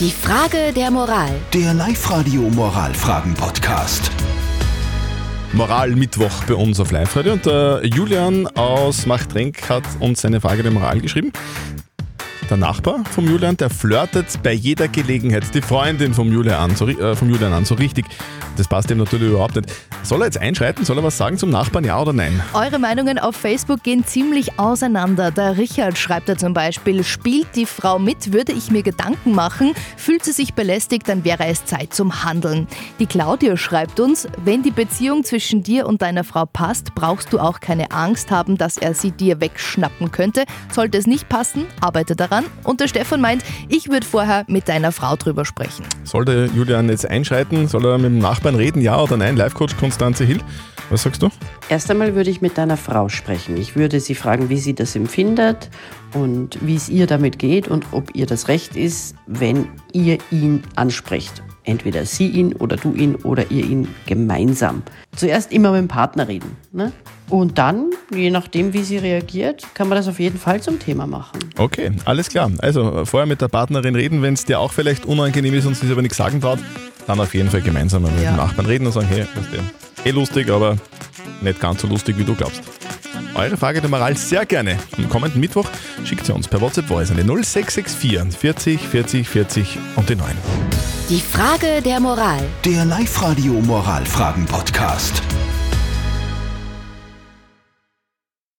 Die Frage der Moral. Der Live-Radio Moralfragen-Podcast. Moral-Mittwoch bei uns auf Live-Radio und der Julian aus Machtrenk hat uns seine Frage der Moral geschrieben. Der Nachbar vom Julian, der flirtet bei jeder Gelegenheit die Freundin vom Julian an, so, äh, vom Julian an, so richtig. Das passt ihm natürlich überhaupt nicht. Soll er jetzt einschreiten? Soll er was sagen zum Nachbarn, ja oder nein? Eure Meinungen auf Facebook gehen ziemlich auseinander. Der Richard schreibt da zum Beispiel, spielt die Frau mit, würde ich mir Gedanken machen, fühlt sie sich belästigt, dann wäre es Zeit zum Handeln. Die Claudia schreibt uns, wenn die Beziehung zwischen dir und deiner Frau passt, brauchst du auch keine Angst haben, dass er sie dir wegschnappen könnte. Sollte es nicht passen, arbeite daran. Und der Stefan meint, ich würde vorher mit deiner Frau drüber sprechen. Soll der Julian jetzt einschreiten? Soll er mit dem Nachbarn reden, ja oder nein? Live-Coach Konstanze Hill, was sagst du? Erst einmal würde ich mit deiner Frau sprechen. Ich würde sie fragen, wie sie das empfindet und wie es ihr damit geht und ob ihr das Recht ist, wenn ihr ihn ansprecht. Entweder sie ihn oder du ihn oder ihr ihn gemeinsam. Zuerst immer mit dem Partner reden. Ne? Und dann, je nachdem, wie sie reagiert, kann man das auf jeden Fall zum Thema machen. Okay, alles klar. Also vorher mit der Partnerin reden, wenn es dir auch vielleicht unangenehm ist und sie sich aber nichts sagen traut, dann auf jeden Fall gemeinsam mit Ja. dem Nachbarn reden und sagen, hey, weißt du, eh lustig, aber nicht ganz so lustig, wie du glaubst. Eure Frage der Moral sehr gerne. Am kommenden Mittwoch schickt sie uns per WhatsApp Voice an die 0664 40 40 40 und die 9. Die Frage der Moral. Der Live-Radio Moralfragen-Podcast.